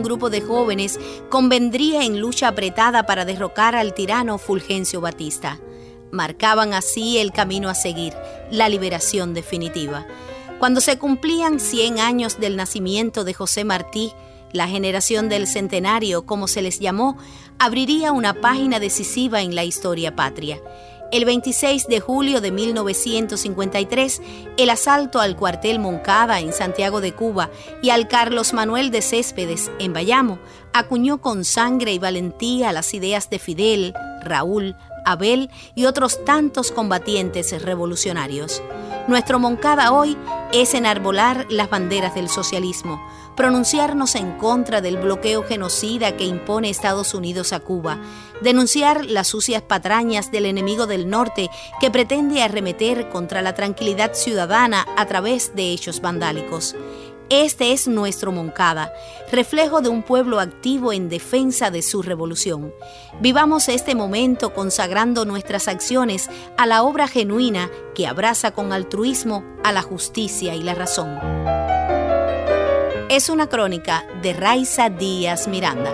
un grupo de jóvenes convendría en lucha apretada para derrocar al tirano Fulgencio Batista. Marcaban así el camino a seguir, la liberación definitiva. Cuando se cumplían 100 años del nacimiento de José Martí, la generación del centenario, como se les llamó, abriría una página decisiva en la historia patria. El 26 de julio de 1953, el asalto al cuartel Moncada en Santiago de Cuba y al Carlos Manuel de Céspedes en Bayamo acuñó con sangre y valentía las ideas de Fidel, Raúl, Abel y otros tantos combatientes revolucionarios. Nuestro Moncada hoy es enarbolar las banderas del socialismo, pronunciarnos en contra del bloqueo genocida que impone Estados Unidos a Cuba, denunciar las sucias patrañas del enemigo del norte que pretende arremeter contra la tranquilidad ciudadana a través de hechos vandálicos. Este es nuestro Moncada, reflejo de un pueblo activo en defensa de su revolución. Vivamos este momento consagrando nuestras acciones a la obra genuina que abraza con altruismo a la justicia y la razón. Es una crónica de Raiza Díaz Miranda.